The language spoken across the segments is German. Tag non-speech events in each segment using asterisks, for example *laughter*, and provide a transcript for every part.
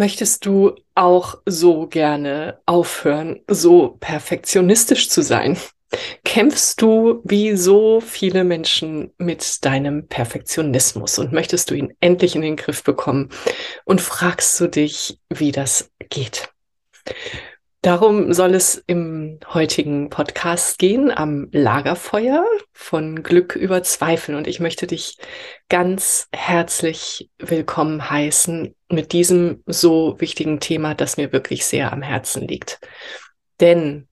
Möchtest du auch so gerne aufhören, so perfektionistisch zu sein? Kämpfst du wie so viele Menschen mit deinem Perfektionismus und möchtest du ihn endlich in den Griff bekommen und fragst du dich, wie das geht? Darum soll es im heutigen Podcast gehen, am Lagerfeuer von Glück über Zweifel. Und ich möchte dich ganz herzlich willkommen heißen mit diesem so wichtigen Thema, das mir wirklich sehr am Herzen liegt. Denn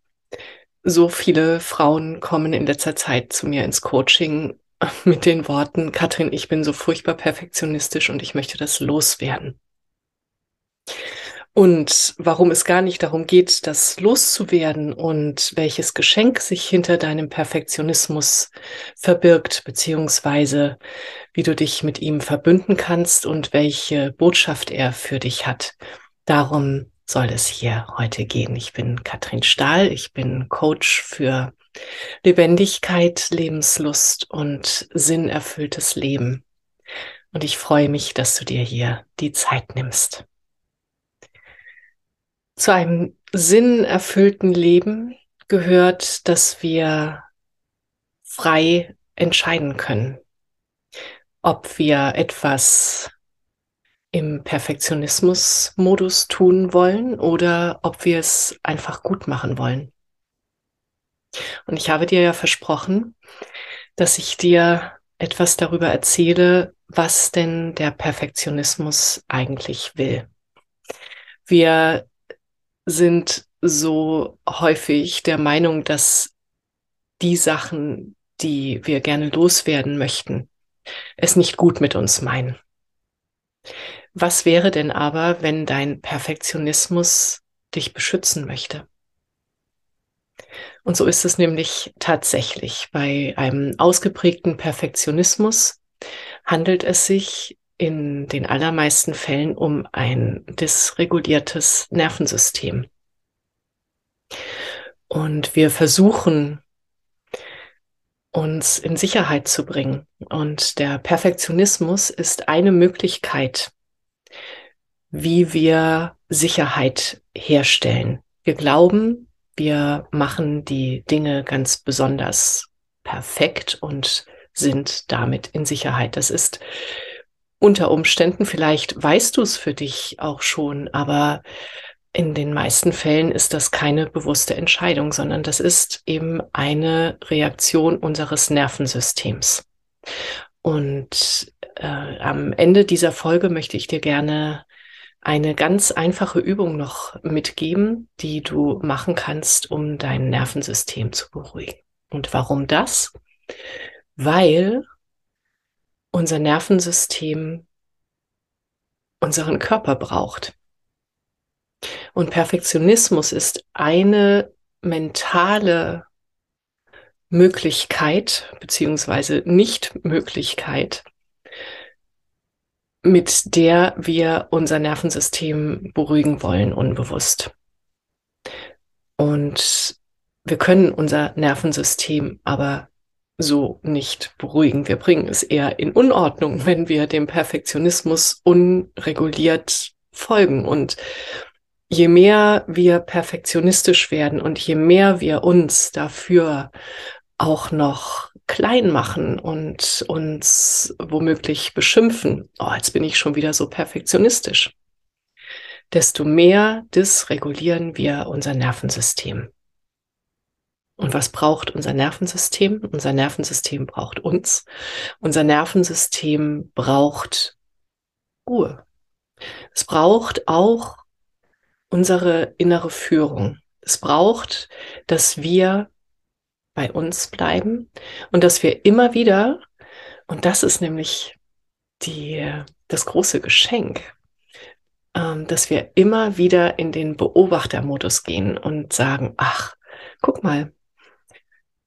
so viele Frauen kommen in letzter Zeit zu mir ins Coaching *laughs* mit den Worten, Katrin, ich bin so furchtbar perfektionistisch und ich möchte das loswerden. Und warum es gar nicht darum geht, das loszuwerden und welches Geschenk sich hinter deinem Perfektionismus verbirgt, beziehungsweise wie du dich mit ihm verbünden kannst und welche Botschaft er für dich hat. Darum soll es hier heute gehen. Ich bin Katrin Stahl, ich bin Coach für Lebendigkeit, Lebenslust und sinnerfülltes Leben. Und ich freue mich, dass du dir hier die Zeit nimmst. Zu einem sinnerfüllten Leben gehört, dass wir frei entscheiden können, ob wir etwas im Perfektionismus-Modus tun wollen oder ob wir es einfach gut machen wollen. Und ich habe dir ja versprochen, dass ich dir etwas darüber erzähle, was denn der Perfektionismus eigentlich will. Wir sind so häufig der Meinung, dass die Sachen, die wir gerne loswerden möchten, es nicht gut mit uns meinen. Was wäre denn aber, wenn dein Perfektionismus dich beschützen möchte? Und so ist es nämlich tatsächlich. Bei einem ausgeprägten Perfektionismus handelt es sich in den allermeisten Fällen um ein dysreguliertes Nervensystem. Und wir versuchen, uns in Sicherheit zu bringen. Und der Perfektionismus ist eine Möglichkeit, wie wir Sicherheit herstellen. Wir glauben, wir machen die Dinge ganz besonders perfekt und sind damit in Sicherheit. Das ist unter Umständen, vielleicht weißt du es für dich auch schon, aber in den meisten Fällen ist das keine bewusste Entscheidung, sondern das ist eben eine Reaktion unseres Nervensystems. Und äh, am Ende dieser Folge möchte ich dir gerne eine ganz einfache Übung noch mitgeben, die du machen kannst, um dein Nervensystem zu beruhigen. Und warum das? Weil unser Nervensystem unseren Körper braucht. Und Perfektionismus ist eine mentale Möglichkeit beziehungsweise Nichtmöglichkeit, mit der wir unser Nervensystem beruhigen wollen, unbewusst. Und wir können unser Nervensystem aber so nicht beruhigen. Wir bringen es eher in Unordnung, wenn wir dem Perfektionismus unreguliert folgen. Und je mehr wir perfektionistisch werden und je mehr wir uns dafür auch noch klein machen und uns womöglich beschimpfen, oh, jetzt bin ich schon wieder so perfektionistisch, desto mehr dysregulieren wir unser Nervensystem. Und was braucht unser Nervensystem? Unser Nervensystem braucht uns. Unser Nervensystem braucht Ruhe. Es braucht auch unsere innere Führung. Es braucht, dass wir bei uns bleiben und dass wir immer wieder, und das ist nämlich die, das große Geschenk, ähm, dass wir immer wieder in den Beobachtermodus gehen und sagen, ach, guck mal,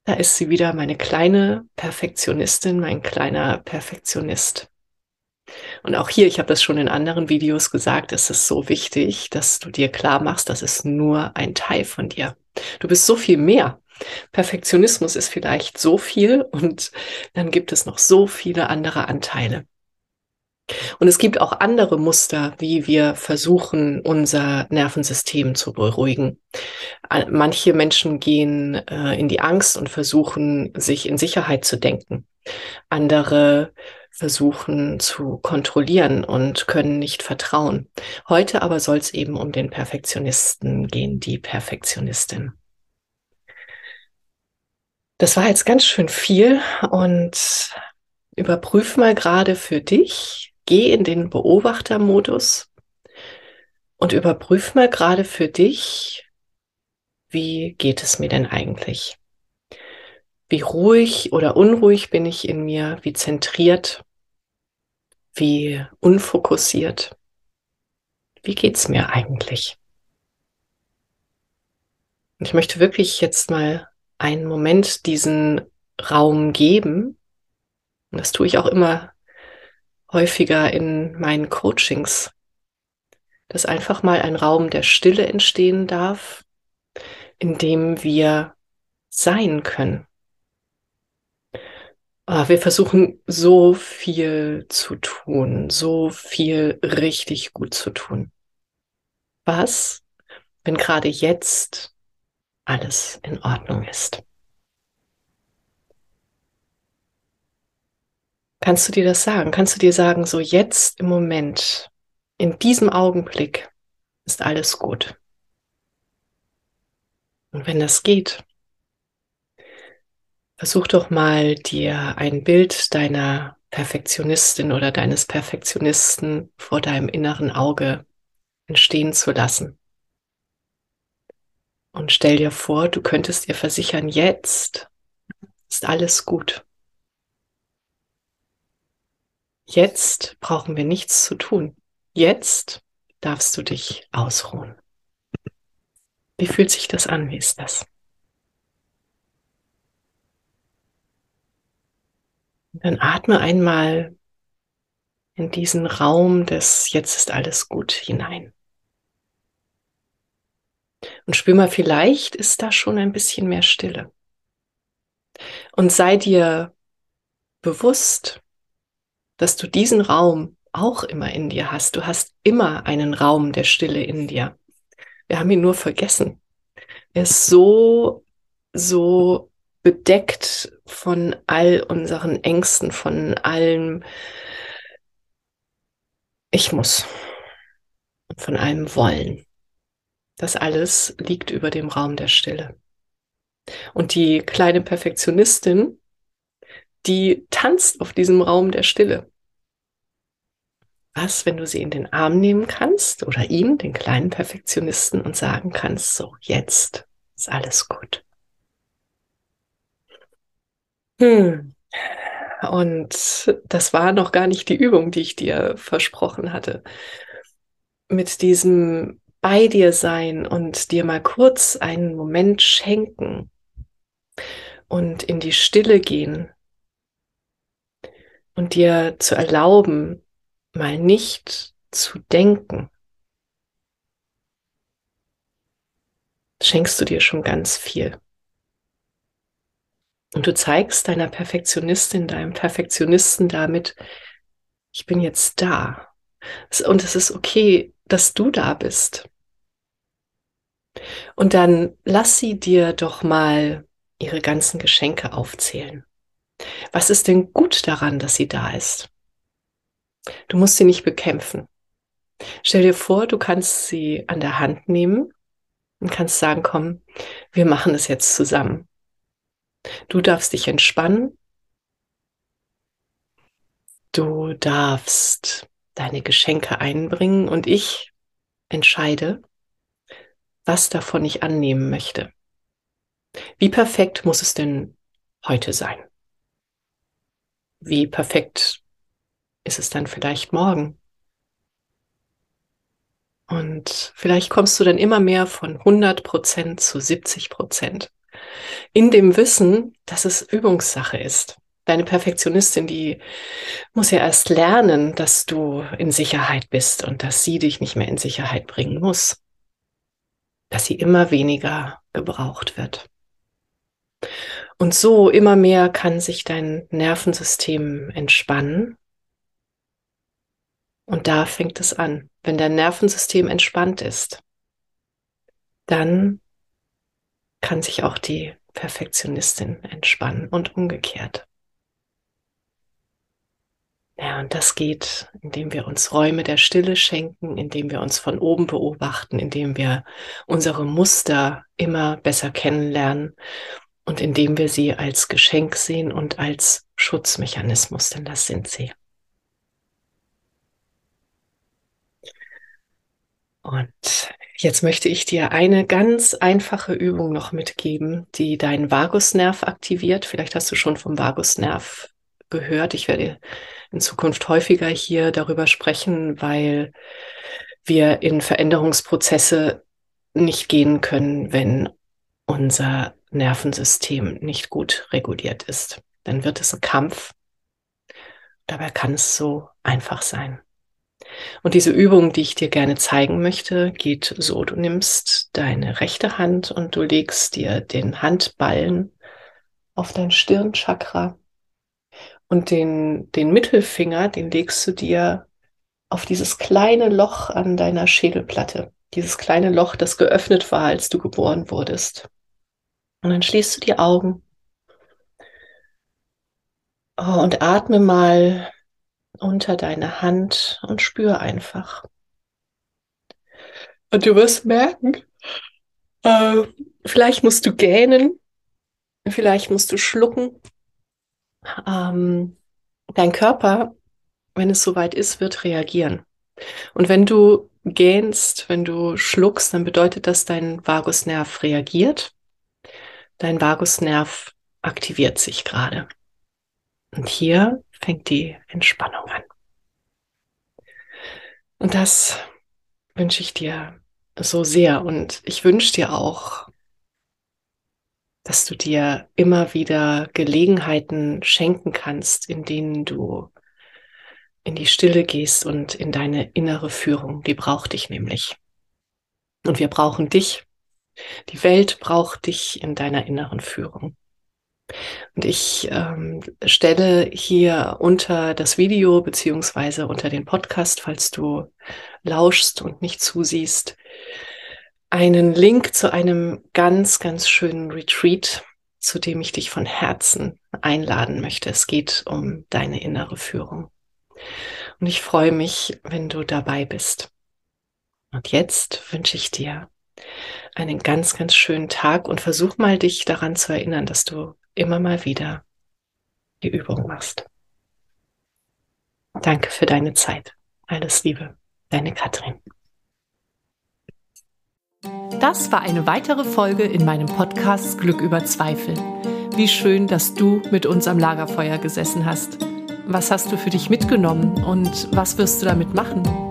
da ist sie wieder, meine kleine Perfektionistin, mein kleiner Perfektionist. Und auch hier, ich habe das schon in anderen Videos gesagt, es ist so wichtig, dass du dir klar machst, das ist nur ein Teil von dir. Du bist so viel mehr. Perfektionismus ist vielleicht so viel und dann gibt es noch so viele andere Anteile. Und es gibt auch andere Muster, wie wir versuchen, unser Nervensystem zu beruhigen. Manche Menschen gehen äh, in die Angst und versuchen, sich in Sicherheit zu denken. Andere versuchen zu kontrollieren und können nicht vertrauen. Heute aber soll es eben um den Perfektionisten gehen, die Perfektionistin. Das war jetzt ganz schön viel und überprüf mal gerade für dich, geh in den Beobachtermodus und überprüf mal gerade für dich, wie geht es mir denn eigentlich? Wie ruhig oder unruhig bin ich in mir? Wie zentriert? Wie unfokussiert? Wie geht's mir eigentlich? Und ich möchte wirklich jetzt mal einen Moment diesen Raum geben. Und das tue ich auch immer häufiger in meinen Coachings, dass einfach mal ein Raum der Stille entstehen darf, in dem wir sein können. Ah, wir versuchen so viel zu tun, so viel richtig gut zu tun. Was, wenn gerade jetzt alles in Ordnung ist? Kannst du dir das sagen? Kannst du dir sagen, so jetzt im Moment, in diesem Augenblick ist alles gut? Und wenn das geht, versuch doch mal dir ein Bild deiner Perfektionistin oder deines Perfektionisten vor deinem inneren Auge entstehen zu lassen. Und stell dir vor, du könntest dir versichern, jetzt ist alles gut. Jetzt brauchen wir nichts zu tun. Jetzt darfst du dich ausruhen. Wie fühlt sich das an? Wie ist das? Dann atme einmal in diesen Raum des Jetzt ist alles gut hinein. Und spür mal, vielleicht ist da schon ein bisschen mehr Stille. Und sei dir bewusst, dass du diesen Raum auch immer in dir hast. Du hast immer einen Raum der Stille in dir. Wir haben ihn nur vergessen. Er ist so, so bedeckt von all unseren Ängsten, von allem Ich muss, von allem Wollen. Das alles liegt über dem Raum der Stille. Und die kleine Perfektionistin, die tanzt auf diesem Raum der Stille. Was, wenn du sie in den Arm nehmen kannst oder ihn, den kleinen Perfektionisten, und sagen kannst, so, jetzt ist alles gut. Hm. Und das war noch gar nicht die Übung, die ich dir versprochen hatte. Mit diesem bei dir sein und dir mal kurz einen Moment schenken und in die Stille gehen und dir zu erlauben, mal nicht zu denken, schenkst du dir schon ganz viel. Und du zeigst deiner Perfektionistin, deinem Perfektionisten damit, ich bin jetzt da. Und es ist okay, dass du da bist. Und dann lass sie dir doch mal ihre ganzen Geschenke aufzählen. Was ist denn gut daran, dass sie da ist? Du musst sie nicht bekämpfen. Stell dir vor, du kannst sie an der Hand nehmen und kannst sagen, komm, wir machen es jetzt zusammen. Du darfst dich entspannen. Du darfst deine Geschenke einbringen und ich entscheide, was davon ich annehmen möchte. Wie perfekt muss es denn heute sein? Wie perfekt ist es dann vielleicht morgen? Und vielleicht kommst du dann immer mehr von 100 Prozent zu 70 Prozent. In dem Wissen, dass es Übungssache ist. Deine Perfektionistin, die muss ja erst lernen, dass du in Sicherheit bist und dass sie dich nicht mehr in Sicherheit bringen muss. Dass sie immer weniger gebraucht wird. Und so immer mehr kann sich dein Nervensystem entspannen. Und da fängt es an. Wenn dein Nervensystem entspannt ist, dann kann sich auch die Perfektionistin entspannen und umgekehrt. Ja, und das geht, indem wir uns Räume der Stille schenken, indem wir uns von oben beobachten, indem wir unsere Muster immer besser kennenlernen und indem wir sie als Geschenk sehen und als Schutzmechanismus, denn das sind sie. Und jetzt möchte ich dir eine ganz einfache Übung noch mitgeben, die deinen Vagusnerv aktiviert. Vielleicht hast du schon vom Vagusnerv gehört. Ich werde in Zukunft häufiger hier darüber sprechen, weil wir in Veränderungsprozesse nicht gehen können, wenn unser Nervensystem nicht gut reguliert ist. Dann wird es ein Kampf. Dabei kann es so einfach sein. Und diese Übung, die ich dir gerne zeigen möchte, geht so. Du nimmst deine rechte Hand und du legst dir den Handballen auf dein Stirnchakra und den, den Mittelfinger, den legst du dir auf dieses kleine Loch an deiner Schädelplatte. Dieses kleine Loch, das geöffnet war, als du geboren wurdest. Und dann schließt du die Augen oh, und atme mal unter deine Hand und spür einfach. Und du wirst merken, äh, vielleicht musst du gähnen, vielleicht musst du schlucken. Ähm, dein Körper, wenn es soweit ist, wird reagieren. Und wenn du gähnst, wenn du schluckst, dann bedeutet das, dein Vagusnerv reagiert Dein Vagusnerv aktiviert sich gerade. Und hier fängt die Entspannung an. Und das wünsche ich dir so sehr. Und ich wünsche dir auch, dass du dir immer wieder Gelegenheiten schenken kannst, in denen du in die Stille gehst und in deine innere Führung. Die braucht dich nämlich. Und wir brauchen dich die Welt braucht dich in deiner inneren Führung. Und ich ähm, stelle hier unter das Video beziehungsweise unter den Podcast, falls du lauschst und nicht zusiehst, einen Link zu einem ganz, ganz schönen Retreat, zu dem ich dich von Herzen einladen möchte. Es geht um deine innere Führung. Und ich freue mich, wenn du dabei bist. Und jetzt wünsche ich dir einen ganz, ganz schönen Tag und versuch mal dich daran zu erinnern, dass du immer mal wieder die Übung machst. Danke für deine Zeit. Alles Liebe, deine Katrin. Das war eine weitere Folge in meinem Podcast Glück über Zweifel. Wie schön, dass du mit uns am Lagerfeuer gesessen hast. Was hast du für dich mitgenommen und was wirst du damit machen?